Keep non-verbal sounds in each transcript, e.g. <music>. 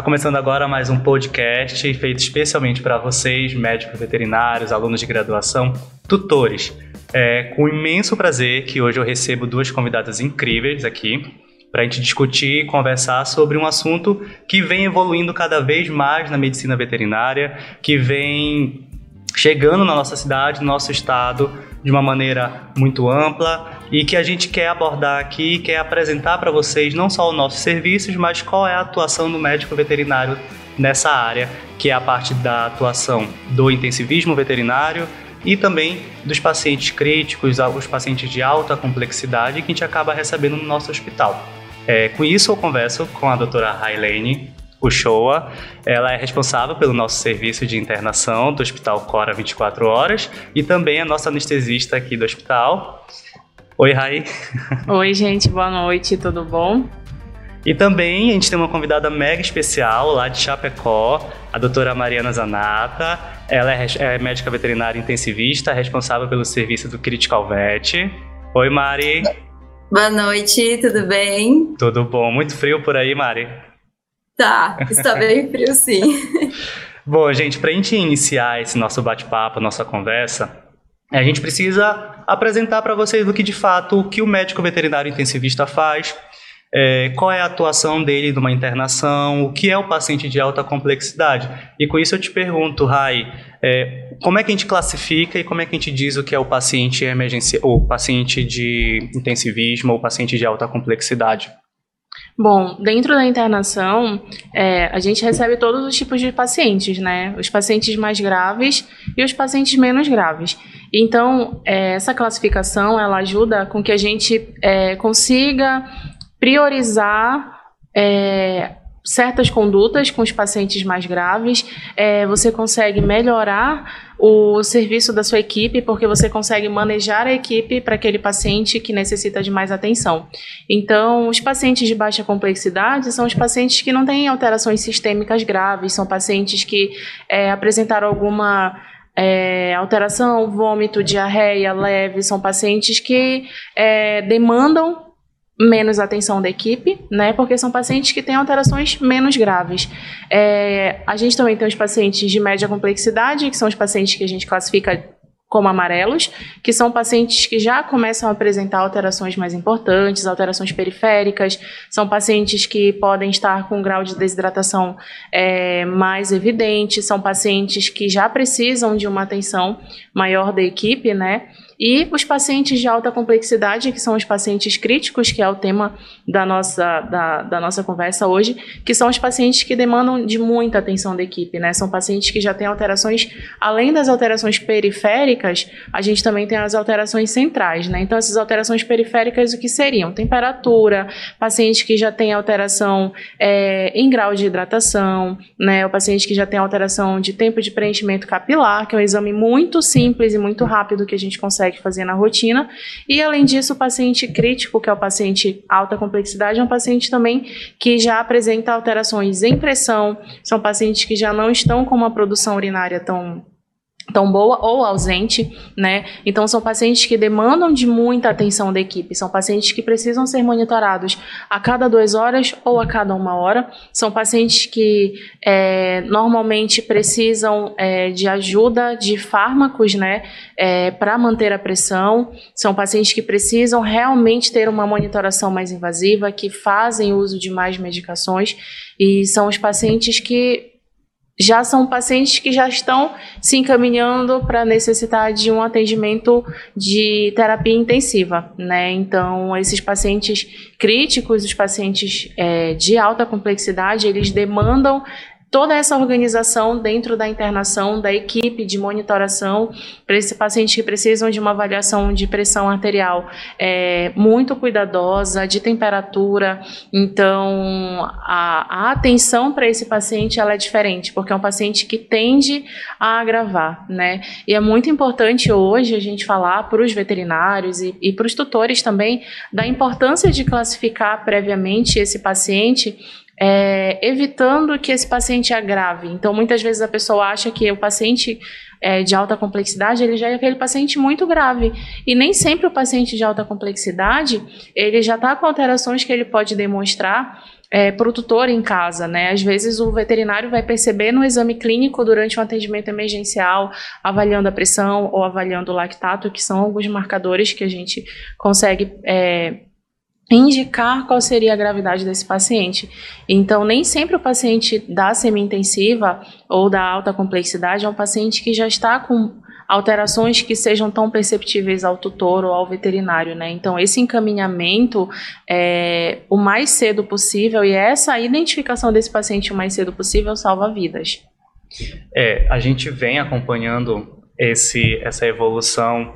Está começando agora mais um podcast feito especialmente para vocês, médicos veterinários, alunos de graduação, tutores. É com imenso prazer que hoje eu recebo duas convidadas incríveis aqui para a gente discutir e conversar sobre um assunto que vem evoluindo cada vez mais na medicina veterinária, que vem chegando na nossa cidade, no nosso estado, de uma maneira muito ampla e que a gente quer abordar aqui, quer apresentar para vocês não só os nossos serviços, mas qual é a atuação do médico veterinário nessa área, que é a parte da atuação do intensivismo veterinário e também dos pacientes críticos, os pacientes de alta complexidade que a gente acaba recebendo no nosso hospital. É, com isso, eu converso com a doutora Railene Uchoa. Ela é responsável pelo nosso serviço de internação do Hospital Cora 24 Horas e também a nossa anestesista aqui do hospital. Oi, Rai. <laughs> Oi, gente, boa noite, tudo bom? E também a gente tem uma convidada mega especial lá de Chapecó, a doutora Mariana Zanata. Ela é, é médica veterinária intensivista, responsável pelo serviço do Critical Vet. Oi, Mari. Boa noite, tudo bem? Tudo bom. Muito frio por aí, Mari? Tá, está bem frio sim. bom, gente, para a gente iniciar esse nosso bate-papo, nossa conversa, a gente precisa apresentar para vocês o que de fato o que o médico veterinário intensivista faz, é, qual é a atuação dele numa internação, o que é o paciente de alta complexidade. E com isso eu te pergunto, Rai, é, como é que a gente classifica e como é que a gente diz o que é o paciente emergência, ou paciente de intensivismo ou paciente de alta complexidade? Bom, dentro da internação, é, a gente recebe todos os tipos de pacientes, né? Os pacientes mais graves e os pacientes menos graves. Então, é, essa classificação, ela ajuda com que a gente é, consiga priorizar é, certas condutas com os pacientes mais graves, é, você consegue melhorar o serviço da sua equipe, porque você consegue manejar a equipe para aquele paciente que necessita de mais atenção. Então, os pacientes de baixa complexidade são os pacientes que não têm alterações sistêmicas graves, são pacientes que é, apresentaram alguma é, alteração, vômito, diarreia leve, são pacientes que é, demandam menos atenção da equipe, né? Porque são pacientes que têm alterações menos graves. É, a gente também tem os pacientes de média complexidade, que são os pacientes que a gente classifica como amarelos, que são pacientes que já começam a apresentar alterações mais importantes, alterações periféricas, são pacientes que podem estar com um grau de desidratação é, mais evidente, são pacientes que já precisam de uma atenção maior da equipe, né? E os pacientes de alta complexidade, que são os pacientes críticos, que é o tema da nossa, da, da nossa conversa hoje, que são os pacientes que demandam de muita atenção da equipe, né? São pacientes que já têm alterações, além das alterações periféricas, a gente também tem as alterações centrais, né? Então, essas alterações periféricas, o que seriam? Temperatura, pacientes que já têm alteração é, em grau de hidratação, né? O paciente que já tem alteração de tempo de preenchimento capilar, que é um exame muito simples e muito rápido que a gente consegue consegue fazer na rotina. E, além disso, o paciente crítico, que é o paciente alta complexidade, é um paciente também que já apresenta alterações em pressão, são pacientes que já não estão com uma produção urinária tão tão boa ou ausente, né? Então são pacientes que demandam de muita atenção da equipe, são pacientes que precisam ser monitorados a cada duas horas ou a cada uma hora, são pacientes que é, normalmente precisam é, de ajuda de fármacos, né? É, para manter a pressão, são pacientes que precisam realmente ter uma monitoração mais invasiva, que fazem uso de mais medicações e são os pacientes que já são pacientes que já estão se encaminhando para necessitar de um atendimento de terapia intensiva, né? Então, esses pacientes críticos, os pacientes é, de alta complexidade, eles demandam toda essa organização dentro da internação, da equipe de monitoração para esse paciente que precisam de uma avaliação de pressão arterial é, muito cuidadosa, de temperatura. Então, a, a atenção para esse paciente ela é diferente, porque é um paciente que tende a agravar, né? E é muito importante hoje a gente falar para os veterinários e, e para os tutores também da importância de classificar previamente esse paciente é, evitando que esse paciente agrave. Então, muitas vezes a pessoa acha que o paciente é, de alta complexidade, ele já é aquele paciente muito grave. E nem sempre o paciente de alta complexidade, ele já está com alterações que ele pode demonstrar é, para o tutor em casa, né? Às vezes o veterinário vai perceber no exame clínico durante um atendimento emergencial, avaliando a pressão ou avaliando o lactato, que são alguns marcadores que a gente consegue é, indicar qual seria a gravidade desse paciente. Então, nem sempre o paciente da semi-intensiva ou da alta complexidade é um paciente que já está com alterações que sejam tão perceptíveis ao tutor ou ao veterinário, né? Então, esse encaminhamento é o mais cedo possível e essa identificação desse paciente o mais cedo possível salva vidas. É, a gente vem acompanhando esse, essa evolução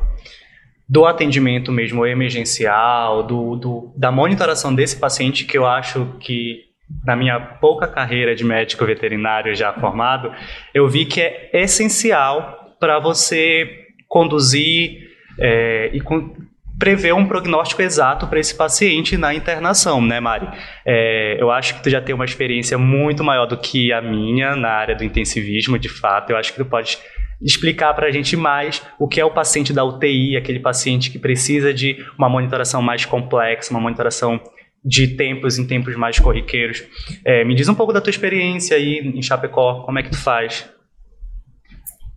do atendimento mesmo emergencial, do, do, da monitoração desse paciente, que eu acho que, na minha pouca carreira de médico veterinário já formado, eu vi que é essencial para você conduzir é, e com, prever um prognóstico exato para esse paciente na internação, né, Mari? É, eu acho que tu já tem uma experiência muito maior do que a minha na área do intensivismo, de fato. Eu acho que tu pode explicar para a gente mais o que é o paciente da UTI, aquele paciente que precisa de uma monitoração mais complexa, uma monitoração de tempos em tempos mais corriqueiros. É, me diz um pouco da tua experiência aí em Chapecó, como é que tu faz?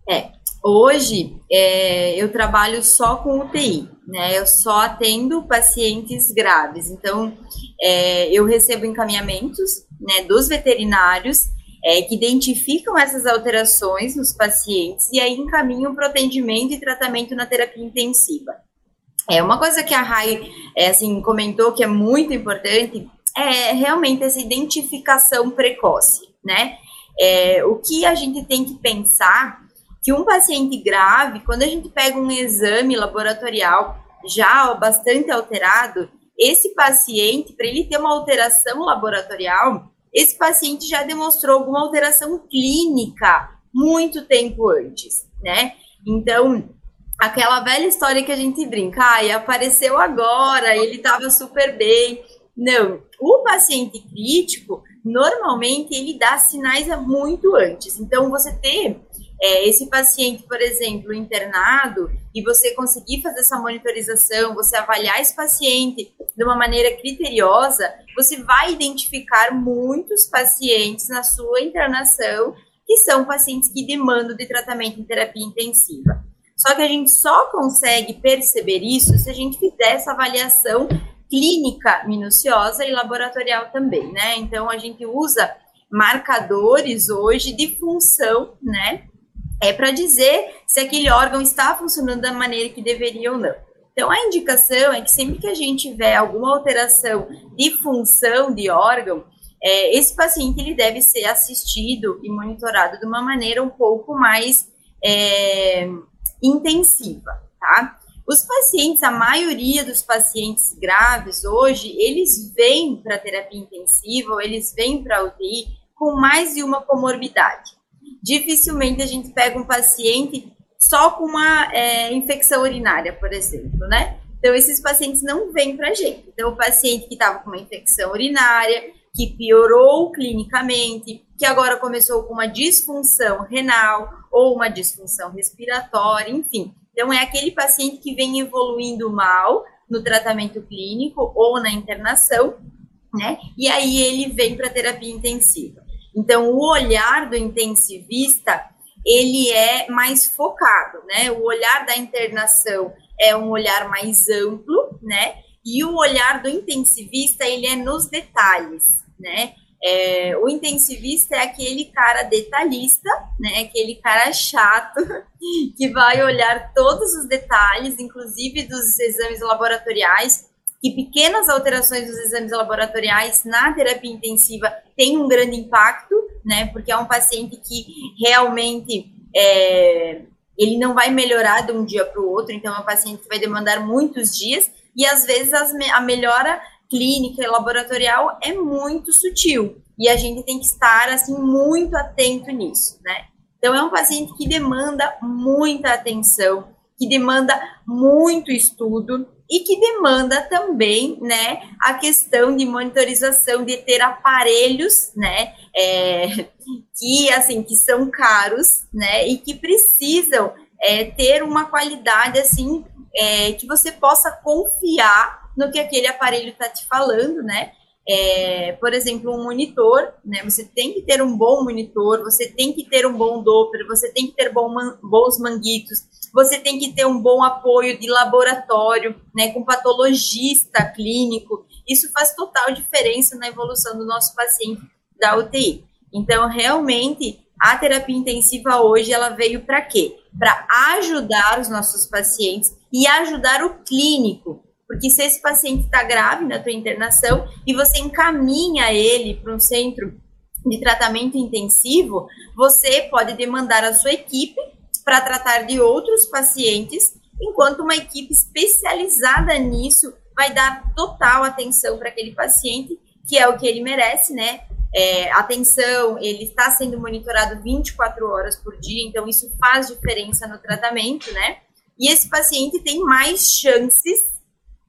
É, hoje é, eu trabalho só com UTI, né? Eu só atendo pacientes graves. Então, é, eu recebo encaminhamentos né, dos veterinários é, que identificam essas alterações nos pacientes e aí encaminham para o atendimento e tratamento na terapia intensiva. É uma coisa que a Rai é, assim comentou que é muito importante é realmente essa identificação precoce, né? É, o que a gente tem que pensar que um paciente grave, quando a gente pega um exame laboratorial já bastante alterado, esse paciente, para ele ter uma alteração laboratorial, esse paciente já demonstrou alguma alteração clínica muito tempo antes, né? Então, aquela velha história que a gente brinca, ai, apareceu agora, ele estava super bem. Não, o paciente crítico, normalmente, ele dá sinais muito antes. Então, você ter é, esse paciente, por exemplo, internado, e você conseguir fazer essa monitorização, você avaliar esse paciente de uma maneira criteriosa, você vai identificar muitos pacientes na sua internação que são pacientes que demandam de tratamento em terapia intensiva. Só que a gente só consegue perceber isso se a gente fizer essa avaliação clínica minuciosa e laboratorial também, né? Então a gente usa marcadores hoje de função, né? É para dizer se aquele órgão está funcionando da maneira que deveria ou não. Então, a indicação é que sempre que a gente tiver alguma alteração de função de órgão, é, esse paciente ele deve ser assistido e monitorado de uma maneira um pouco mais é, intensiva, tá? Os pacientes, a maioria dos pacientes graves hoje, eles vêm para terapia intensiva ou eles vêm para UTI com mais de uma comorbidade dificilmente a gente pega um paciente só com uma é, infecção urinária, por exemplo, né? Então, esses pacientes não vêm para a gente. Então, o paciente que estava com uma infecção urinária, que piorou clinicamente, que agora começou com uma disfunção renal ou uma disfunção respiratória, enfim. Então, é aquele paciente que vem evoluindo mal no tratamento clínico ou na internação, né? E aí ele vem para terapia intensiva. Então, o olhar do intensivista, ele é mais focado, né? O olhar da internação é um olhar mais amplo, né? E o olhar do intensivista, ele é nos detalhes, né? É, o intensivista é aquele cara detalhista, né? Aquele cara chato <laughs> que vai olhar todos os detalhes, inclusive dos exames laboratoriais, que pequenas alterações dos exames laboratoriais na terapia intensiva têm um grande impacto, né? Porque é um paciente que realmente é, ele não vai melhorar de um dia para o outro, então é um paciente que vai demandar muitos dias e às vezes a melhora clínica e laboratorial é muito sutil e a gente tem que estar assim muito atento nisso, né? Então é um paciente que demanda muita atenção, que demanda muito estudo, e que demanda também, né, a questão de monitorização, de ter aparelhos, né, é, que, assim, que são caros, né, e que precisam é, ter uma qualidade, assim, é, que você possa confiar no que aquele aparelho está te falando, né, é, por exemplo, um monitor, né? Você tem que ter um bom monitor, você tem que ter um bom Doppler, você tem que ter bom man, bons manguitos, você tem que ter um bom apoio de laboratório, né? Com patologista clínico. Isso faz total diferença na evolução do nosso paciente da UTI. Então, realmente, a terapia intensiva hoje ela veio para quê? Para ajudar os nossos pacientes e ajudar o clínico porque se esse paciente está grave na tua internação e você encaminha ele para um centro de tratamento intensivo, você pode demandar a sua equipe para tratar de outros pacientes, enquanto uma equipe especializada nisso vai dar total atenção para aquele paciente, que é o que ele merece, né? É, atenção, ele está sendo monitorado 24 horas por dia, então isso faz diferença no tratamento, né? E esse paciente tem mais chances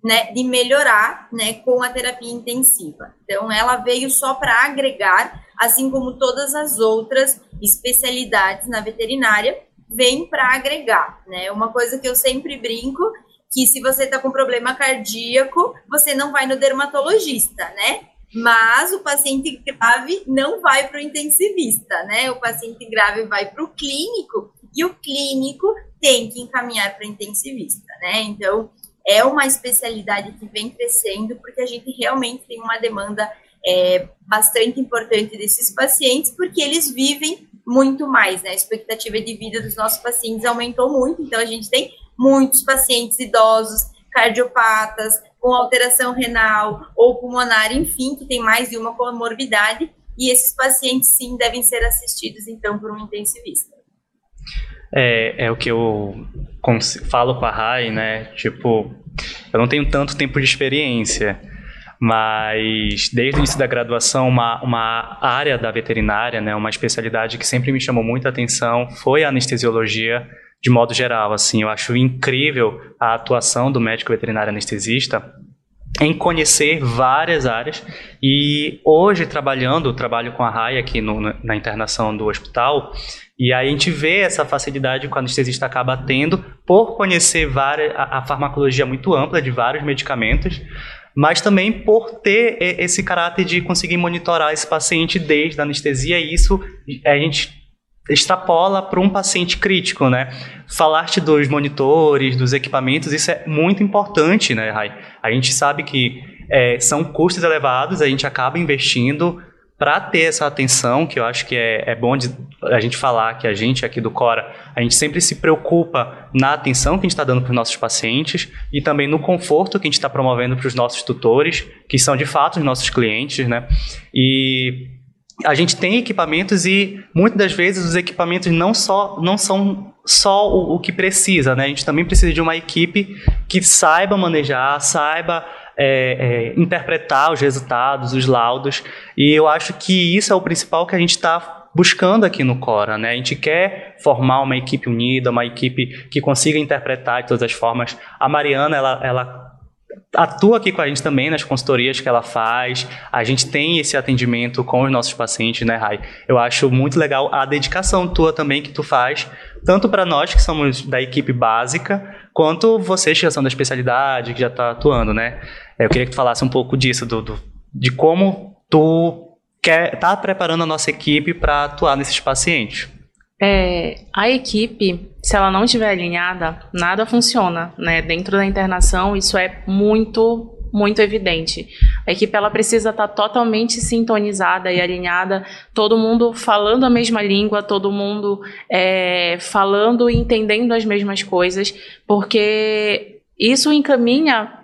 né, de melhorar né, com a terapia intensiva. Então, ela veio só para agregar, assim como todas as outras especialidades na veterinária, vem para agregar. Né? Uma coisa que eu sempre brinco, que se você está com problema cardíaco, você não vai no dermatologista, né? Mas o paciente grave não vai para o intensivista, né? O paciente grave vai para o clínico e o clínico tem que encaminhar para o intensivista, né? Então, é uma especialidade que vem crescendo, porque a gente realmente tem uma demanda é, bastante importante desses pacientes, porque eles vivem muito mais, né? A expectativa de vida dos nossos pacientes aumentou muito, então a gente tem muitos pacientes idosos, cardiopatas, com alteração renal ou pulmonar, enfim, que tem mais de uma comorbidade, e esses pacientes sim devem ser assistidos então por um intensivista. É, é o que eu falo com a Rai, né? Tipo, eu não tenho tanto tempo de experiência, mas desde o início da graduação, uma, uma área da veterinária, né, uma especialidade que sempre me chamou muita atenção foi a anestesiologia de modo geral. Assim, eu acho incrível a atuação do médico veterinário anestesista em conhecer várias áreas e hoje trabalhando, trabalho com a RAI aqui no, na internação do hospital e aí a gente vê essa facilidade que o anestesista acaba tendo por conhecer várias, a, a farmacologia muito ampla de vários medicamentos, mas também por ter esse caráter de conseguir monitorar esse paciente desde a anestesia, e isso a gente extrapola para um paciente crítico, né? Falar-te dos monitores, dos equipamentos, isso é muito importante, né, Rai? A gente sabe que é, são custos elevados, a gente acaba investindo, para ter essa atenção, que eu acho que é, é bom de, a gente falar que a gente aqui do Cora, a gente sempre se preocupa na atenção que a gente está dando para os nossos pacientes e também no conforto que a gente está promovendo para os nossos tutores, que são de fato os nossos clientes, né? E a gente tem equipamentos e muitas das vezes os equipamentos não só não são só o, o que precisa, né? A gente também precisa de uma equipe que saiba manejar, saiba é, é, interpretar os resultados, os laudos, e eu acho que isso é o principal que a gente está buscando aqui no Cora, né? A gente quer formar uma equipe unida, uma equipe que consiga interpretar de todas as formas. A Mariana, ela, ela atua aqui com a gente também nas consultorias que ela faz. A gente tem esse atendimento com os nossos pacientes, né, Rai? Eu acho muito legal a dedicação tua também que tu faz, tanto para nós que somos da equipe básica, quanto vocês que já são da especialidade, que já está atuando, né? É, eu queria que tu falasse um pouco disso, do, do de como tu quer tá preparando a nossa equipe para atuar nesses pacientes. É, a equipe, se ela não estiver alinhada, nada funciona, né? Dentro da internação, isso é muito, muito evidente. A equipe ela precisa estar tá totalmente sintonizada e alinhada, todo mundo falando a mesma língua, todo mundo é, falando e entendendo as mesmas coisas, porque isso encaminha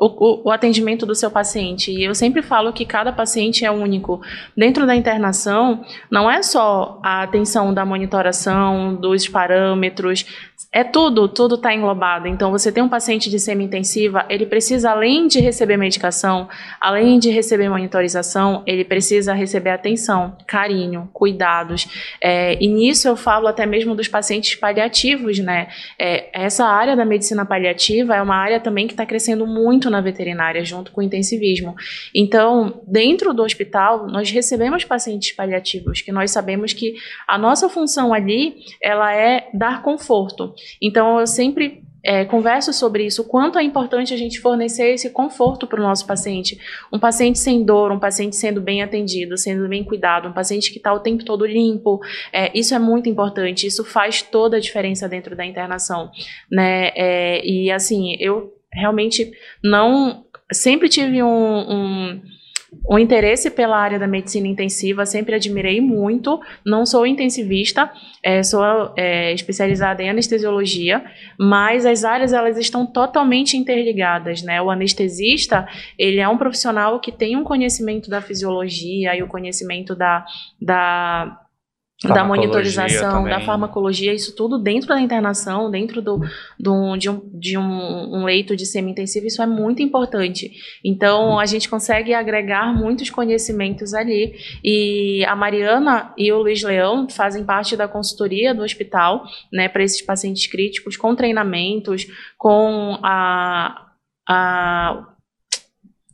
o, o, atendimento do seu paciente. E eu sempre falo que cada paciente é único. Dentro da internação, não é só a atenção da monitoração, dos parâmetros, é tudo, tudo está englobado. Então, você tem um paciente de semi-intensiva, ele precisa, além de receber medicação, além de receber monitorização, ele precisa receber atenção, carinho, cuidados. É, e nisso eu falo até mesmo dos pacientes paliativos, né? É, essa área da medicina paliativa é uma área também que está crescendo muito na veterinária, junto com o intensivismo. Então, dentro do hospital, nós recebemos pacientes paliativos, que nós sabemos que a nossa função ali, ela é dar conforto. Então, eu sempre é, converso sobre isso, o quanto é importante a gente fornecer esse conforto para o nosso paciente. Um paciente sem dor, um paciente sendo bem atendido, sendo bem cuidado, um paciente que está o tempo todo limpo. É, isso é muito importante, isso faz toda a diferença dentro da internação. Né? É, e assim, eu realmente não. Sempre tive um, um o interesse pela área da medicina intensiva sempre admirei muito. Não sou intensivista, é, sou é, especializada em anestesiologia, mas as áreas elas estão totalmente interligadas, né? O anestesista ele é um profissional que tem um conhecimento da fisiologia e o conhecimento da, da da monitorização, também. da farmacologia, isso tudo dentro da internação, dentro do, do de, um, de um, um leito de semi-intensivo, isso é muito importante. Então, a gente consegue agregar muitos conhecimentos ali. E a Mariana e o Luiz Leão fazem parte da consultoria do hospital, né, para esses pacientes críticos, com treinamentos, com a, a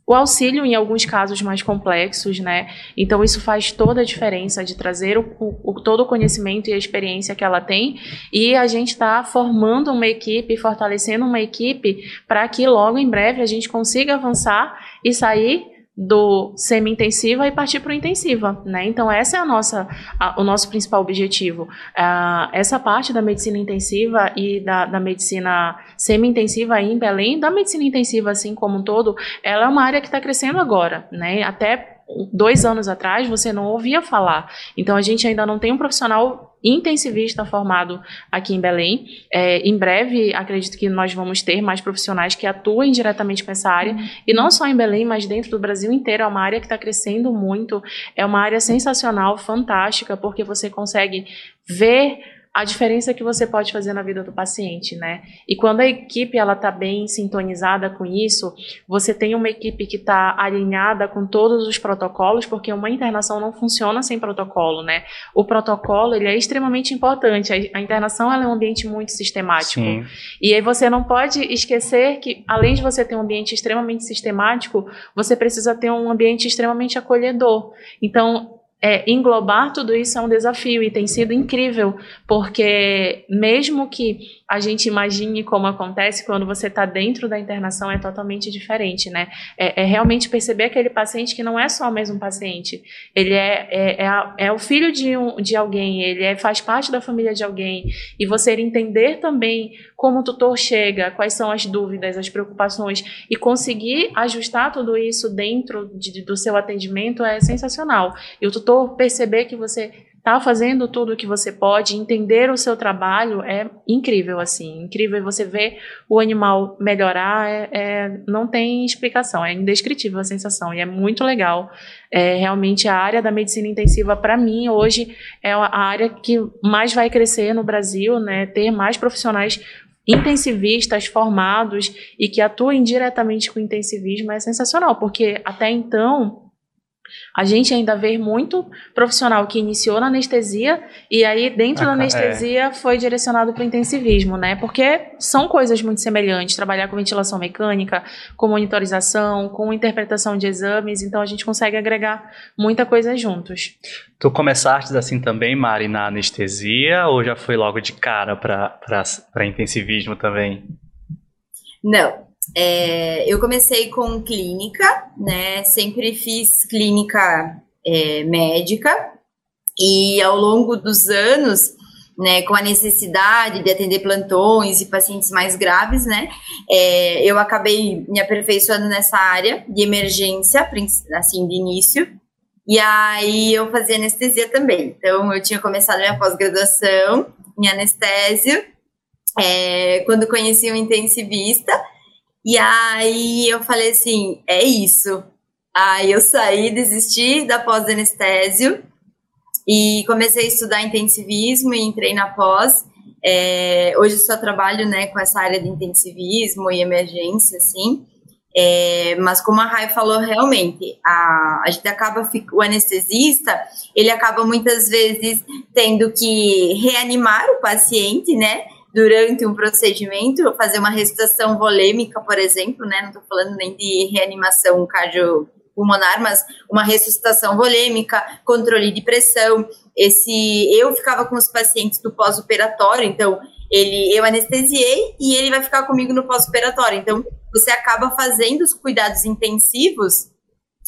o auxílio em alguns casos mais complexos, né? Então isso faz toda a diferença de trazer o, o, todo o conhecimento e a experiência que ela tem e a gente está formando uma equipe, fortalecendo uma equipe para que logo em breve a gente consiga avançar e sair do semi-intensiva e partir para o intensiva, né? Então essa é a nossa, a, o nosso principal objetivo. Uh, essa parte da medicina intensiva e da, da medicina semi-intensiva em Belém, da medicina intensiva assim como um todo, ela é uma área que está crescendo agora, né? Até dois anos atrás você não ouvia falar. Então a gente ainda não tem um profissional intensivista formado aqui em Belém. É, em breve, acredito que nós vamos ter mais profissionais que atuem diretamente com essa área. E não só em Belém, mas dentro do Brasil inteiro. É uma área que está crescendo muito. É uma área sensacional, fantástica, porque você consegue ver a diferença que você pode fazer na vida do paciente, né? E quando a equipe ela está bem sintonizada com isso, você tem uma equipe que está alinhada com todos os protocolos, porque uma internação não funciona sem protocolo, né? O protocolo ele é extremamente importante. A, internação ela é um ambiente muito sistemático. Sim. E aí você não pode esquecer que além de você ter um ambiente extremamente sistemático, você precisa ter um ambiente extremamente acolhedor. Então é, englobar tudo isso é um desafio e tem sido incrível, porque mesmo que a gente imagine como acontece quando você está dentro da internação é totalmente diferente, né? É, é, realmente perceber aquele paciente que não é só mais um paciente, ele é, é, é, é o filho de, um, de alguém, ele é, faz parte da família de alguém, e você entender também como o tutor chega, quais são as dúvidas, as preocupações, e conseguir ajustar tudo isso dentro de, do seu atendimento é sensacional. E o tutor tutor perceber que você está fazendo tudo o que você pode, entender o seu trabalho é incrível, assim, incrível você ver o animal melhorar, é, é, não tem explicação, é indescritível a sensação e é muito legal. É, realmente a área da medicina intensiva, para mim, hoje é a área que mais vai crescer no Brasil, né, ter mais profissionais intensivistas formados e que atuem diretamente com intensivismo é sensacional, porque até então a gente ainda vê muito profissional que iniciou na anestesia e aí dentro da anestesia é. foi direcionado para o intensivismo, né? Porque são coisas muito semelhantes, trabalhar com ventilação mecânica, com monitorização, com interpretação de exames, então a gente consegue agregar muita coisa juntos. Tu começaste assim também, Mari, na anestesia ou já foi logo de cara para intensivismo também? Não, é, eu comecei com clínica, né? Sempre fiz clínica é, médica e ao longo dos anos, né, com a necessidade de atender plantões e pacientes mais graves, né, é, eu acabei me aperfeiçoando nessa área de emergência, assim, de início. E aí eu fazia anestesia também. Então eu tinha começado minha pós-graduação em anestésio, é, quando conheci um intensivista e aí eu falei assim, é isso. Aí eu saí, desisti da pós-anestésio e comecei a estudar intensivismo e entrei na pós. É, hoje só trabalho né, com essa área de intensivismo e emergência, assim. É, mas como a Rai falou, realmente, a, a gente acaba, o anestesista, ele acaba muitas vezes tendo que reanimar o paciente, né? Durante um procedimento, fazer uma ressuscitação volêmica, por exemplo, né? Não estou falando nem de reanimação cardiopulmonar, mas uma ressuscitação volêmica, controle de pressão. Esse, eu ficava com os pacientes do pós-operatório, então ele, eu anestesiei e ele vai ficar comigo no pós-operatório. Então, você acaba fazendo os cuidados intensivos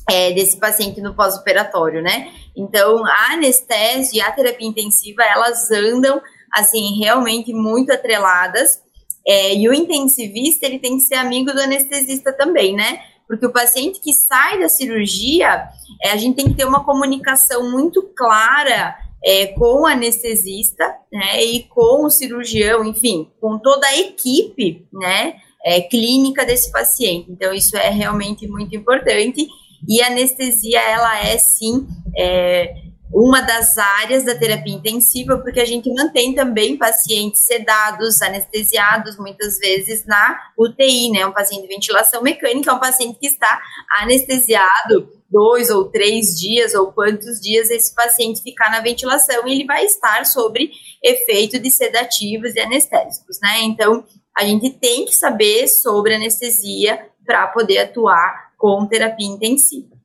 é, desse paciente no pós-operatório, né? Então, a anestésia e a terapia intensiva, elas andam, assim, realmente muito atreladas. É, e o intensivista, ele tem que ser amigo do anestesista também, né? Porque o paciente que sai da cirurgia, é, a gente tem que ter uma comunicação muito clara é, com o anestesista, né, e com o cirurgião, enfim, com toda a equipe, né, é, clínica desse paciente. Então, isso é realmente muito importante. E a anestesia, ela é sim é, uma das áreas da terapia intensiva, porque a gente mantém também pacientes sedados, anestesiados, muitas vezes na UTI, né? Um paciente de ventilação mecânica é um paciente que está anestesiado dois ou três dias, ou quantos dias esse paciente ficar na ventilação, e ele vai estar sobre efeito de sedativos e anestésicos, né? Então, a gente tem que saber sobre anestesia para poder atuar com terapia intensiva.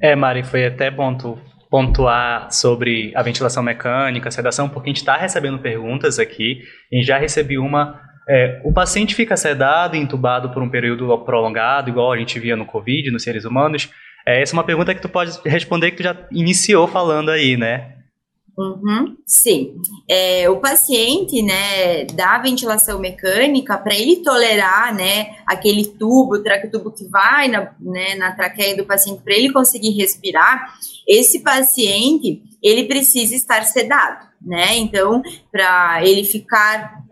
É, Mari, foi até bom tu pontuar sobre a ventilação mecânica, a sedação, porque a gente está recebendo perguntas aqui, e já recebi uma. É, o paciente fica sedado e entubado por um período prolongado, igual a gente via no Covid, nos seres humanos. É, essa é uma pergunta que tu pode responder que tu já iniciou falando aí, né? Uhum, sim. É, o paciente, né, da ventilação mecânica, para ele tolerar, né, aquele tubo, o traquetubo que vai na, né, na traqueia do paciente, para ele conseguir respirar, esse paciente, ele precisa estar sedado, né? Então, para ele ficar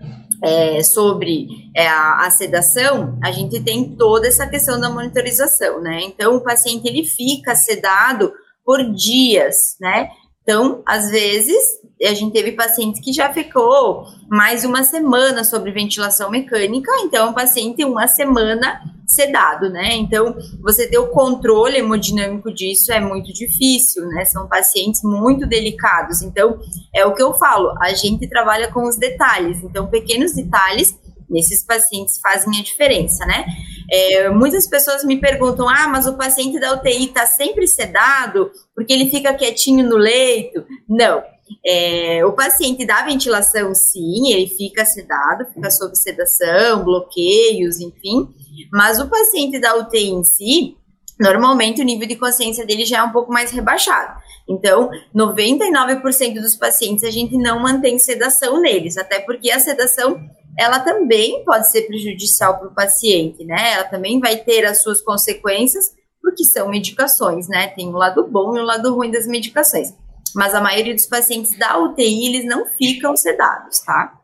é, sobre é, a, a, sedação, a gente tem toda essa questão da monitorização, né? Então, o paciente, ele fica sedado por dias, né? Então, às vezes, a gente teve pacientes que já ficou mais uma semana sobre ventilação mecânica, então o paciente uma semana sedado, né? Então, você ter o controle hemodinâmico disso é muito difícil, né? São pacientes muito delicados. Então, é o que eu falo, a gente trabalha com os detalhes. Então, pequenos detalhes nesses pacientes fazem a diferença, né? É, muitas pessoas me perguntam: ah, mas o paciente da UTI está sempre sedado porque ele fica quietinho no leito? Não. É, o paciente da ventilação, sim, ele fica sedado, fica sob sedação, bloqueios, enfim. Mas o paciente da UTI em si, normalmente o nível de consciência dele já é um pouco mais rebaixado. Então, 99% dos pacientes a gente não mantém sedação neles, até porque a sedação ela também pode ser prejudicial para o paciente, né? Ela também vai ter as suas consequências, porque são medicações, né? Tem o lado bom e o lado ruim das medicações. Mas a maioria dos pacientes da UTI, eles não ficam sedados, tá?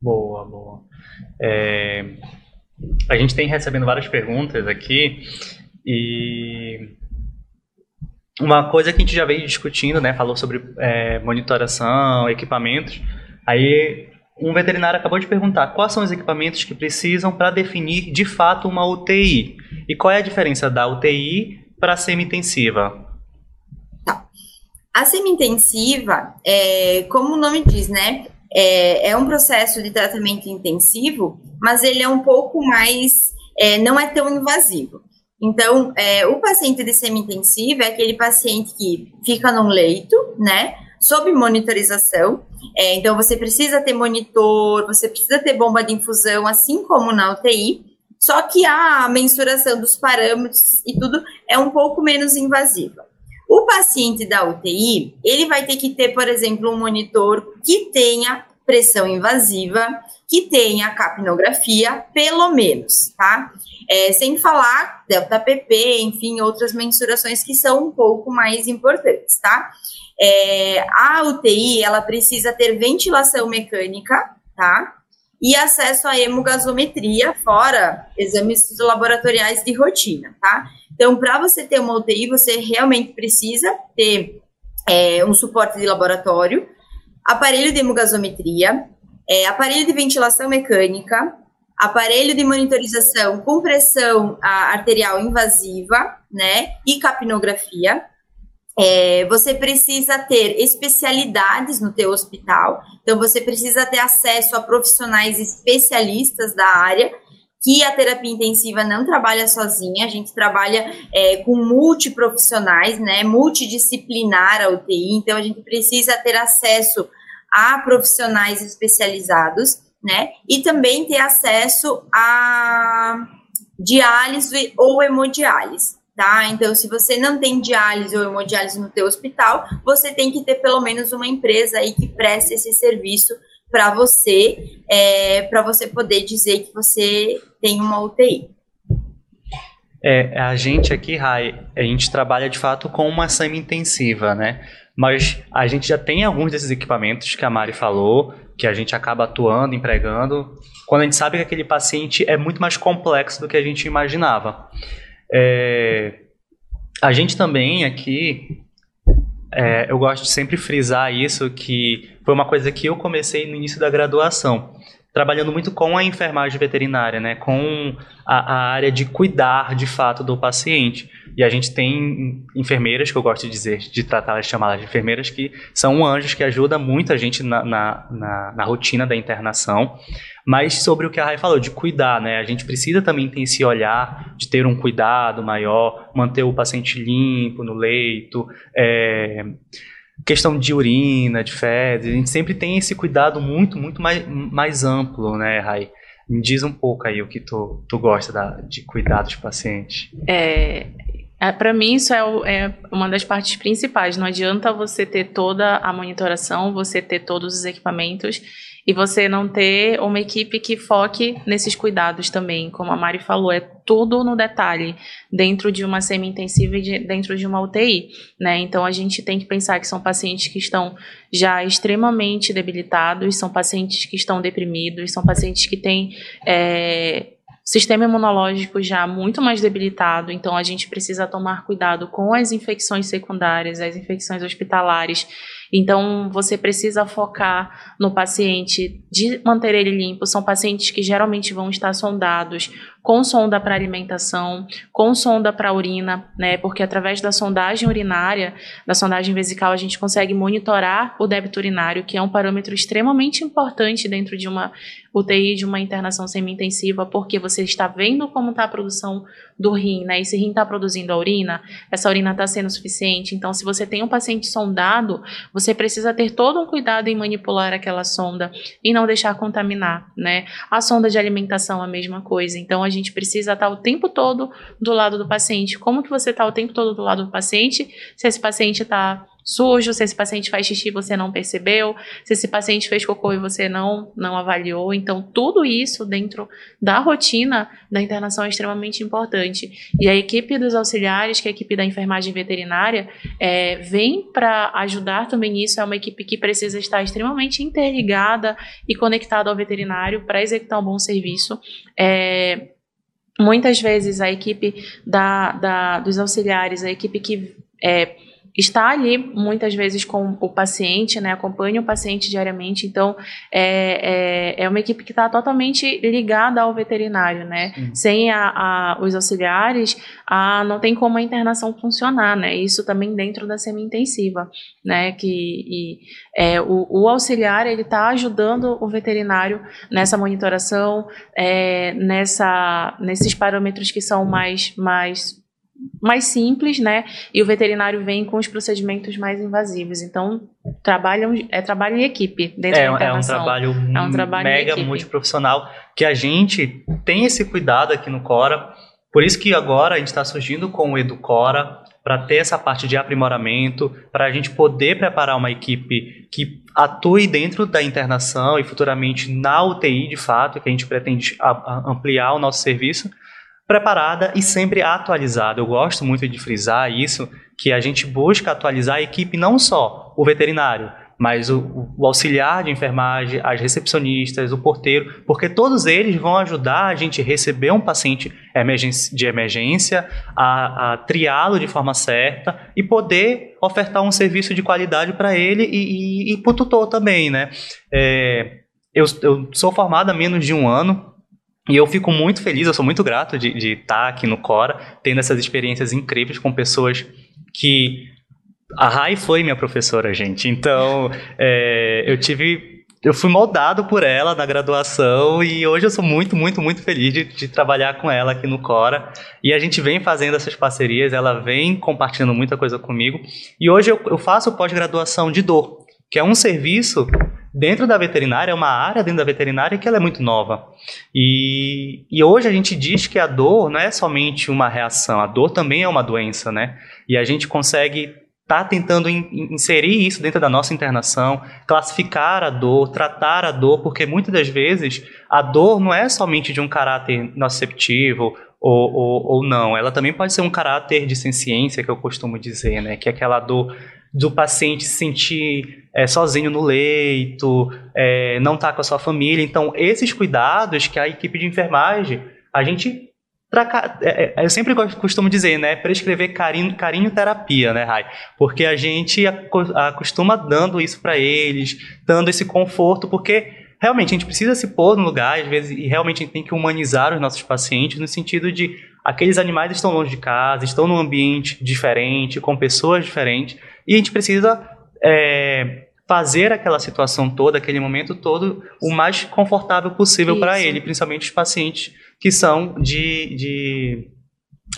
Boa, boa. É, a gente tem recebendo várias perguntas aqui e uma coisa que a gente já veio discutindo, né? Falou sobre é, monitoração, equipamentos. Aí um veterinário acabou de perguntar quais são os equipamentos que precisam para definir de fato uma UTI e qual é a diferença da UTI para a semi-intensiva. A semi-intensiva, é, como o nome diz, né, é, é, um processo de tratamento intensivo, mas ele é um pouco mais, é, não é tão invasivo. Então, é, o paciente de semi-intensiva é aquele paciente que fica num leito, né, sob monitorização. É, então, você precisa ter monitor, você precisa ter bomba de infusão, assim como na UTI. Só que a mensuração dos parâmetros e tudo é um pouco menos invasiva. O paciente da UTI, ele vai ter que ter, por exemplo, um monitor que tenha pressão invasiva, que tenha capnografia, pelo menos, tá? É, sem falar delta PP, enfim, outras mensurações que são um pouco mais importantes, tá? É, a UTI, ela precisa ter ventilação mecânica, tá? E acesso à hemogasometria, fora exames laboratoriais de rotina, tá? Então, para você ter uma UTI, você realmente precisa ter é, um suporte de laboratório, aparelho de hemogasometria, é, aparelho de ventilação mecânica, aparelho de monitorização com pressão arterial invasiva, né, e capnografia. É, você precisa ter especialidades no teu hospital, então você precisa ter acesso a profissionais especialistas da área, que a terapia intensiva não trabalha sozinha, a gente trabalha é, com multiprofissionais, né, multidisciplinar a UTI, então a gente precisa ter acesso a profissionais especializados, né? E também ter acesso a diálise ou hemodiálise, tá? Então, se você não tem diálise ou hemodiálise no teu hospital, você tem que ter pelo menos uma empresa aí que preste esse serviço para você, é, para você poder dizer que você tem uma UTI. É, a gente aqui, Rai, a gente trabalha de fato com uma semi-intensiva, né? Mas a gente já tem alguns desses equipamentos que a Mari falou, que a gente acaba atuando, empregando, quando a gente sabe que aquele paciente é muito mais complexo do que a gente imaginava. É, a gente também aqui, é, eu gosto de sempre frisar isso, que foi uma coisa que eu comecei no início da graduação trabalhando muito com a enfermagem veterinária, né, com a, a, área de cuidar de fato do paciente. E a gente tem enfermeiras, que eu gosto de dizer, de tratar, de chamá-las de enfermeiras, que são anjos que ajudam muito a gente na, na, na, na rotina da internação. Mas sobre o que a Rai falou, de cuidar, né? A gente precisa também ter esse olhar de ter um cuidado maior, manter o paciente limpo no leito, é, questão de urina, de fezes, a gente sempre tem esse cuidado muito, muito mais, mais amplo, né, Rai? Me diz um pouco aí o que tu, tu gosta da, de cuidar dos pacientes. É, é para mim isso é, o, é, uma das partes principais. Não adianta você ter toda a monitoração, você ter todos os equipamentos e você não ter uma equipe que foque nesses cuidados também, como a Mari falou, é tudo no detalhe, dentro de uma semi-intensiva e de, dentro de uma UTI, né? Então a gente tem que pensar que são pacientes que estão já extremamente debilitados, são pacientes que estão deprimidos, são pacientes que têm é, sistema imunológico já muito mais debilitado, então a gente precisa tomar cuidado com as infecções secundárias, as infecções hospitalares então, você precisa focar no paciente de manter ele limpo. São pacientes que geralmente vão estar sondados com sonda para alimentação, com sonda para urina, né? Porque através da sondagem urinária, da sondagem vesical, a gente consegue monitorar o débito urinário, que é um parâmetro extremamente importante dentro de uma UTI, de uma internação semi-intensiva, porque você está vendo como está a produção do rim, né? E se o rim está produzindo a urina, essa urina está sendo suficiente. Então, se você tem um paciente sondado, você precisa ter todo um cuidado em manipular aquela sonda e não deixar contaminar, né? A sonda de alimentação, a mesma coisa. Então, a gente precisa estar o tempo todo do lado do paciente. Como que você está o tempo todo do lado do paciente? Se esse paciente está sujo, se esse paciente faz xixi e você não percebeu, se esse paciente fez cocô e você não, não avaliou. Então, tudo isso dentro da rotina da internação é extremamente importante. E a equipe dos auxiliares, que é a equipe da enfermagem veterinária, é, vem para ajudar também nisso. É uma equipe que precisa estar extremamente interligada e conectada ao veterinário para executar um bom serviço. É, muitas vezes a equipe da, da, dos auxiliares, a equipe que é, está ali muitas vezes com o paciente, né, acompanha o paciente diariamente, então é, é, é uma equipe que está totalmente ligada ao veterinário, né, uhum. sem a, a, os auxiliares, a, não tem como a internação funcionar, né, isso também dentro da semi-intensiva, né, que e, é, o, o, auxiliar, ele está ajudando o veterinário nessa monitoração, é, nessa, nesses parâmetros que são mais, mais mais simples, né? E o veterinário vem com os procedimentos mais invasivos. Então, trabalham, é trabalho em equipe dentro é, da internação. É um trabalho, é um trabalho mega multiprofissional que a gente tem esse cuidado aqui no Cora. Por isso que agora a gente está surgindo com o Educora para ter essa parte de aprimoramento, para a gente poder preparar uma equipe que atue dentro da internação e futuramente na UTI, de fato, que a gente pretende ampliar o nosso serviço preparada e sempre atualizada. Eu gosto muito de frisar isso, que a gente busca atualizar a equipe não só o veterinário, mas o, o, auxiliar de enfermagem, as recepcionistas, o porteiro, porque todos eles vão ajudar a gente receber um paciente de emergência, a, a triá-lo de forma certa e poder ofertar um serviço de qualidade para ele e, e, e para o tutor também, né? É, eu, eu sou formado há menos de um ano, e eu fico muito feliz, eu sou muito grato de, de estar aqui no Cora, tendo essas experiências incríveis com pessoas que. A Rai foi minha professora, gente. Então, é, eu tive. Eu fui moldado por ela na graduação e hoje eu sou muito, muito, muito feliz de, de trabalhar com ela aqui no Cora. E a gente vem fazendo essas parcerias, ela vem compartilhando muita coisa comigo. E hoje eu, eu faço pós-graduação de dor, que é um serviço dentro da veterinária, é uma área dentro da veterinária que ela é muito nova. E, e hoje a gente diz que a dor não é somente uma reação, a dor também é uma doença, né? E a gente consegue tá tentando in, inserir isso dentro da nossa internação, classificar a dor, tratar a dor, porque muitas das vezes a dor não é somente de um caráter nociceptivo ou, ou, ou não, ela também pode ser um caráter de senciência, que eu costumo dizer, né? Que é aquela dor do paciente se sentir é, sozinho no leito, é, não estar tá com a sua família. Então, esses cuidados que a equipe de enfermagem, a gente. É, é, eu sempre costumo dizer, né? Prescrever carinho, carinho terapia, né, Rai? Porque a gente acostuma dando isso para eles, dando esse conforto, porque realmente a gente precisa se pôr no lugar, às vezes, e realmente a gente tem que humanizar os nossos pacientes no sentido de aqueles animais estão longe de casa, estão num ambiente diferente, com pessoas diferentes, e a gente precisa é, fazer aquela situação toda, aquele momento todo, o mais confortável possível para ele, principalmente os pacientes que são de, de,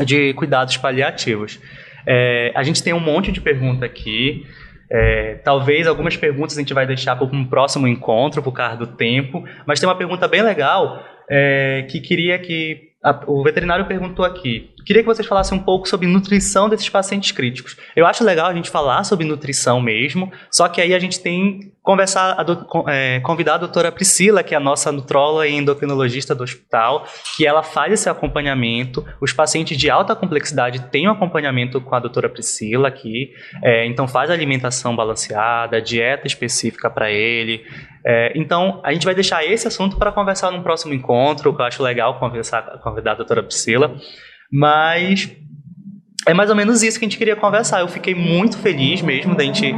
de cuidados paliativos. É, a gente tem um monte de pergunta aqui. É, talvez algumas perguntas a gente vai deixar para um próximo encontro, por causa do tempo, mas tem uma pergunta bem legal é, que queria que a, o veterinário perguntou aqui. Queria que vocês falassem um pouco sobre nutrição desses pacientes críticos. Eu acho legal a gente falar sobre nutrição mesmo, só que aí a gente tem conversar, a do, é, convidar a doutora Priscila, que é a nossa nutróloga e endocrinologista do hospital, que ela faz esse acompanhamento. Os pacientes de alta complexidade têm um acompanhamento com a doutora Priscila aqui, é, então faz alimentação balanceada, dieta específica para ele. É, então, a gente vai deixar esse assunto para conversar num próximo encontro, que eu acho legal conversar, convidar a doutora Priscila. Mas é mais ou menos isso que a gente queria conversar. Eu fiquei muito feliz mesmo da gente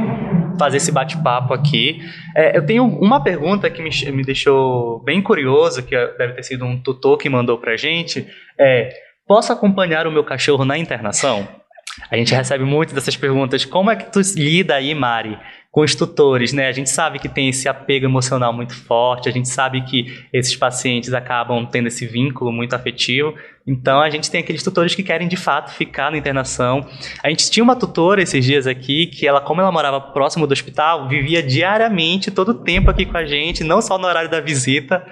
fazer esse bate-papo aqui. É, eu tenho uma pergunta que me, me deixou bem curioso, que deve ter sido um tutor que mandou pra gente. É, posso acompanhar o meu cachorro na internação? A gente recebe muito dessas perguntas. Como é que tu lida aí, Mari, com os tutores, né? A gente sabe que tem esse apego emocional muito forte, a gente sabe que esses pacientes acabam tendo esse vínculo muito afetivo. Então a gente tem aqueles tutores que querem de fato ficar na internação. A gente tinha uma tutora esses dias aqui que ela, como ela morava próximo do hospital, vivia diariamente, todo o tempo aqui com a gente, não só no horário da visita.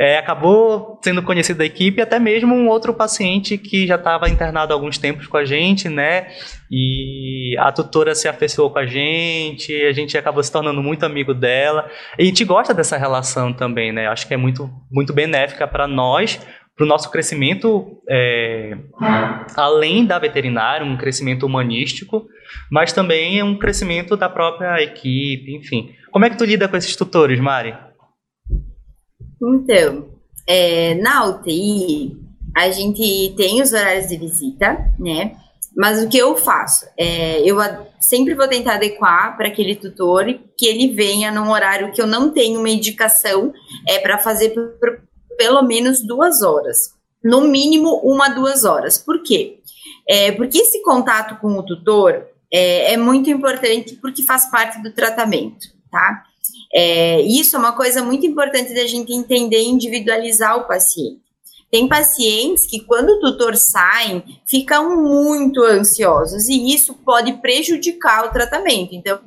É, acabou sendo conhecido da equipe, até mesmo um outro paciente que já estava internado há alguns tempos com a gente, né? E a tutora se afeiçoou com a gente, a gente acabou se tornando muito amigo dela. E a gente gosta dessa relação também, né? Acho que é muito, muito benéfica para nós, para o nosso crescimento, é, além da veterinária, um crescimento humanístico, mas também é um crescimento da própria equipe, enfim. Como é que tu lida com esses tutores, Mari? Então, é, na UTI, a gente tem os horários de visita, né? Mas o que eu faço? É, eu sempre vou tentar adequar para aquele tutor que ele venha num horário que eu não tenho uma indicação é, para fazer pelo menos duas horas. No mínimo, uma, duas horas. Por quê? É, porque esse contato com o tutor é, é muito importante porque faz parte do tratamento, tá? É, isso é uma coisa muito importante da gente entender e individualizar o paciente. Tem pacientes que, quando o tutor sai, ficam muito ansiosos e isso pode prejudicar o tratamento. Então,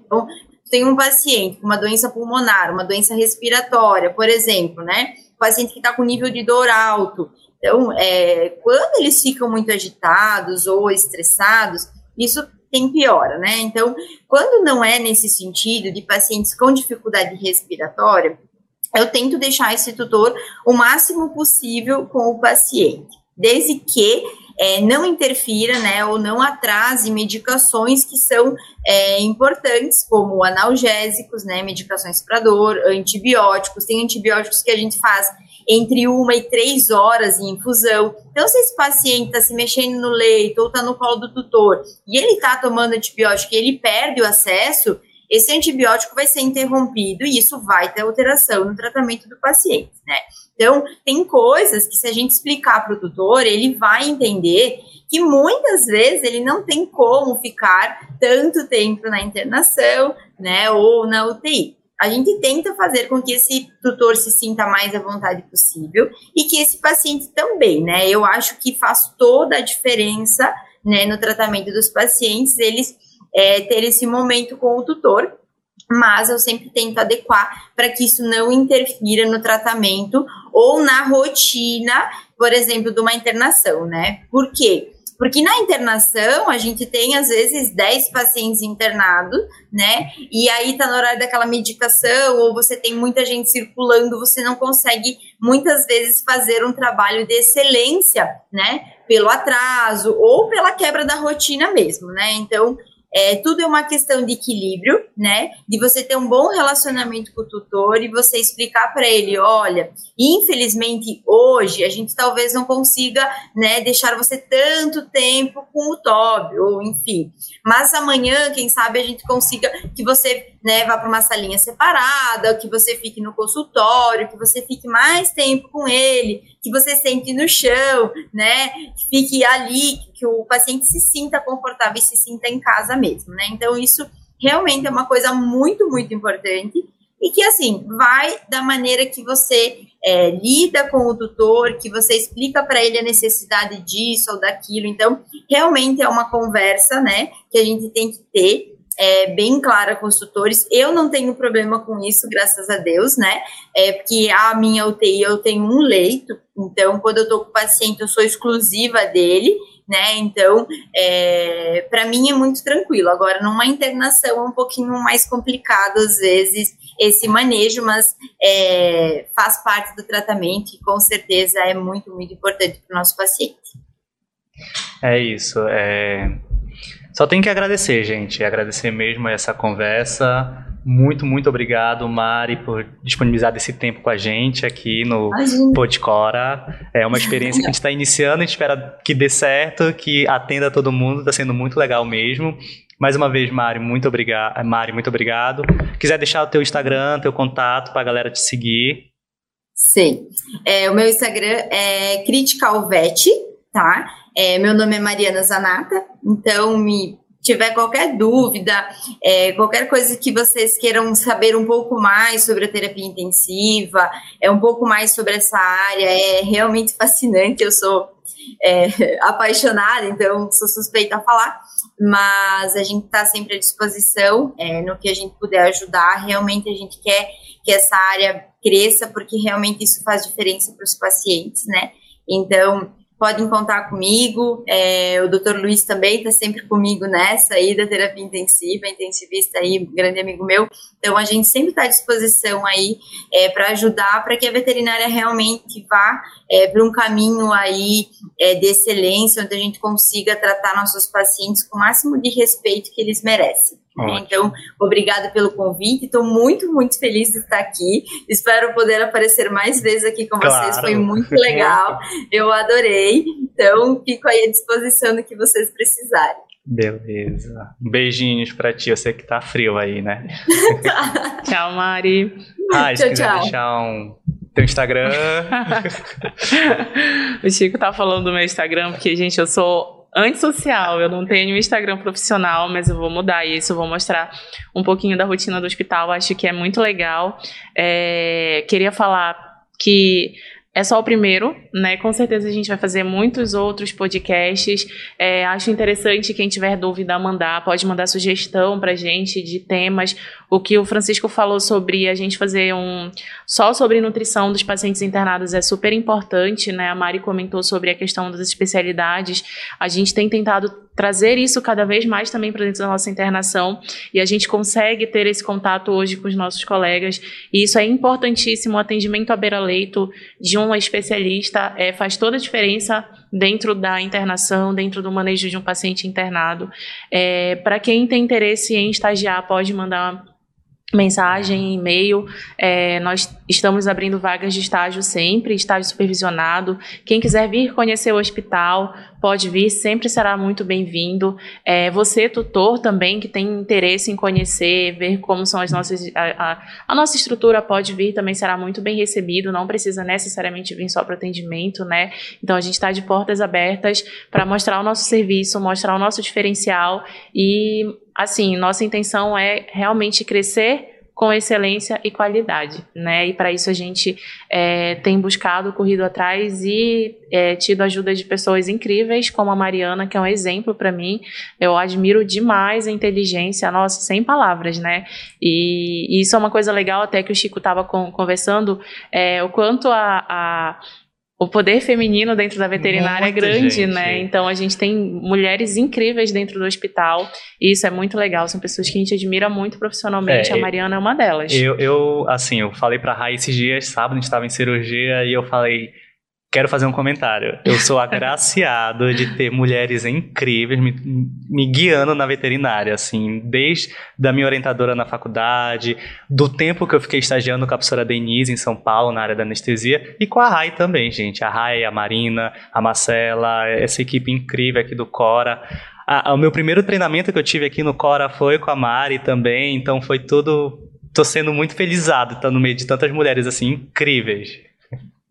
tem um paciente com uma doença pulmonar, uma doença respiratória, por exemplo, né? Paciente que está com nível de dor alto. Então, é, quando eles ficam muito agitados ou estressados, isso tem piora, né? Então, quando não é nesse sentido de pacientes com dificuldade respiratória, eu tento deixar esse tutor o máximo possível com o paciente, desde que é, não interfira, né, ou não atrase medicações que são é, importantes, como analgésicos, né, medicações para dor, antibióticos. Tem antibióticos que a gente faz entre uma e três horas em infusão. Então, se esse paciente está se mexendo no leito ou está no colo do tutor e ele está tomando antibiótico e ele perde o acesso, esse antibiótico vai ser interrompido e isso vai ter alteração no tratamento do paciente, né? Então, tem coisas que se a gente explicar para o tutor, ele vai entender que muitas vezes ele não tem como ficar tanto tempo na internação, né, ou na UTI. A gente tenta fazer com que esse tutor se sinta mais à vontade possível e que esse paciente também, né? Eu acho que faz toda a diferença, né, no tratamento dos pacientes, eles é, ter esse momento com o tutor, mas eu sempre tento adequar para que isso não interfira no tratamento ou na rotina, por exemplo, de uma internação, né? Por quê? Porque na internação a gente tem às vezes 10 pacientes internados, né? E aí tá no horário daquela medicação, ou você tem muita gente circulando, você não consegue muitas vezes fazer um trabalho de excelência, né? Pelo atraso ou pela quebra da rotina mesmo, né? Então, é, tudo é uma questão de equilíbrio, né? De você ter um bom relacionamento com o tutor e você explicar para ele, olha, infelizmente hoje a gente talvez não consiga, né, deixar você tanto tempo com o Toby, ou enfim. Mas amanhã, quem sabe a gente consiga que você, né, vá para uma salinha separada, que você fique no consultório, que você fique mais tempo com ele, que você sente no chão, né? Que fique ali, que o paciente se sinta confortável e se sinta em casa mesmo, né? Então, isso realmente é uma coisa muito, muito importante e que, assim, vai da maneira que você é, lida com o tutor, que você explica para ele a necessidade disso ou daquilo. Então, realmente é uma conversa, né, que a gente tem que ter é, bem clara com os tutores. Eu não tenho problema com isso, graças a Deus, né? É porque a minha UTI eu tenho um leito, então quando eu tô com o paciente eu sou exclusiva dele, né? Então, é, para mim é muito tranquilo. Agora, numa internação é um pouquinho mais complicado às vezes esse manejo, mas é, faz parte do tratamento e com certeza é muito, muito importante para o nosso paciente. É isso. É, só tenho que agradecer, gente. Agradecer mesmo essa conversa. Muito, muito obrigado, Mari, por disponibilizar esse tempo com a gente aqui no Podcora. É uma experiência que a gente está <laughs> iniciando, a gente espera que dê certo, que atenda todo mundo, está sendo muito legal mesmo. Mais uma vez, Mari, muito obrigado. Mari, muito obrigado. Quiser deixar o teu Instagram, teu contato para a galera te seguir. Sim. É, o meu Instagram é Criticalvete, tá? É, meu nome é Mariana Zanata, então me tiver qualquer dúvida, é, qualquer coisa que vocês queiram saber um pouco mais sobre a terapia intensiva, é um pouco mais sobre essa área, é realmente fascinante. Eu sou é, <laughs> apaixonada, então sou suspeita a falar, mas a gente está sempre à disposição é, no que a gente puder ajudar. Realmente a gente quer que essa área cresça, porque realmente isso faz diferença para os pacientes, né? Então, podem contar comigo. É, o Dr. Luiz também está sempre comigo nessa aí da terapia intensiva, intensivista aí, grande amigo meu. Então a gente sempre está à disposição aí é, para ajudar para que a veterinária realmente vá é, para um caminho aí é, de excelência, onde a gente consiga tratar nossos pacientes com o máximo de respeito que eles merecem. Né? Então, obrigada pelo convite. Estou muito, muito feliz de estar aqui. Espero poder aparecer mais vezes aqui com claro. vocês. Foi muito <laughs> legal. Eu adorei. Então, fico aí à disposição do que vocês precisarem. Beleza. Beijinhos pra ti. Eu sei que tá frio aí, né? <laughs> tchau, Mari. Ah, tchau, tchau. deixar um teu Instagram. <laughs> o Chico tá falando do meu Instagram, porque, gente, eu sou antissocial. Eu não tenho Instagram profissional, mas eu vou mudar isso. Eu vou mostrar um pouquinho da rotina do hospital. Acho que é muito legal. É, queria falar que é só o primeiro, né? Com certeza a gente vai fazer muitos outros podcasts. É, acho interessante quem tiver dúvida mandar, pode mandar sugestão pra gente de temas. O que o Francisco falou sobre a gente fazer um só sobre nutrição dos pacientes internados é super importante, né? A Mari comentou sobre a questão das especialidades. A gente tem tentado trazer isso cada vez mais também para dentro da nossa internação e a gente consegue ter esse contato hoje com os nossos colegas e isso é importantíssimo. O atendimento à beira-leito de um especialista é, faz toda a diferença dentro da internação, dentro do manejo de um paciente internado. É, para quem tem interesse em estagiar, pode mandar mensagem, e-mail. É, nós estamos abrindo vagas de estágio sempre, estágio supervisionado. Quem quiser vir conhecer o hospital, pode vir, sempre será muito bem-vindo. É, você, tutor, também, que tem interesse em conhecer, ver como são as nossas. A, a, a nossa estrutura pode vir, também será muito bem recebido, não precisa necessariamente vir só para atendimento, né? Então a gente está de portas abertas para mostrar o nosso serviço, mostrar o nosso diferencial e assim, nossa intenção é realmente crescer com excelência e qualidade, né? E para isso a gente é, tem buscado, corrido atrás e é, tido ajuda de pessoas incríveis, como a Mariana, que é um exemplo para mim. Eu admiro demais a inteligência, nossa, sem palavras, né? E, e isso é uma coisa legal, até que o Chico estava conversando, é, o quanto a, a o poder feminino dentro da veterinária é grande, gente. né? Então a gente tem mulheres incríveis dentro do hospital e isso é muito legal. São pessoas que a gente admira muito profissionalmente. É, a Mariana é uma delas. Eu, eu assim, eu falei pra Rai esses dias, sábado a gente estava em cirurgia e eu falei, Quero fazer um comentário. Eu sou agraciado de ter mulheres incríveis me, me, guiando na veterinária, assim, desde da minha orientadora na faculdade, do tempo que eu fiquei estagiando com a professora Denise em São Paulo, na área da anestesia, e com a Rai também, gente. A Rai, a Marina, a Marcela, essa equipe incrível aqui do Cora. o meu primeiro treinamento que eu tive aqui no Cora foi com a Mari também, então foi tudo. Tô sendo muito felizado estar no meio de tantas mulheres assim incríveis.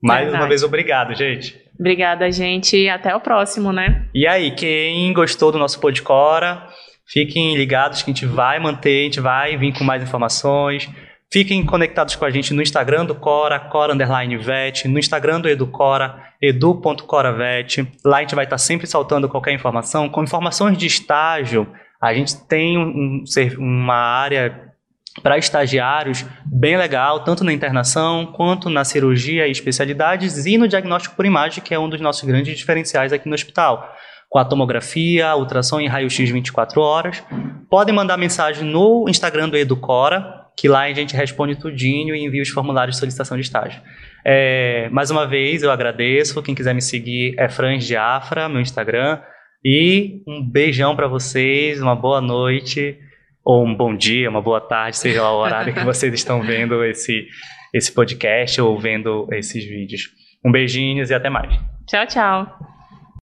Mais Verdade. uma vez, obrigado, gente. Obrigada, gente. E até o próximo, né? E aí, quem gostou do nosso Podcora, fiquem ligados que a gente vai manter, a gente vai vir com mais informações. Fiquem conectados com a gente no Instagram do Cora, Cora Underline Vet, no Instagram do Educora, edu.coravet. Lá a gente vai estar sempre saltando qualquer informação. Com informações de estágio, a gente tem um, uma área para estagiários bem legal, tanto na internação quanto na cirurgia e especialidades e no diagnóstico por imagem, que é um dos nossos grandes diferenciais aqui no hospital. Com a tomografia, ultrassom e raio-x 24 horas. Podem mandar mensagem no Instagram do Educora, que lá a gente responde tudinho e envia os formulários de solicitação de estágio. É, mais uma vez, eu agradeço. Quem quiser me seguir é Frans de Afra, meu Instagram. E um beijão para vocês, uma boa noite ou um bom dia, uma boa tarde, seja lá o horário que vocês estão vendo esse, esse podcast ou vendo esses vídeos. Um beijinhos e até mais. Tchau, tchau.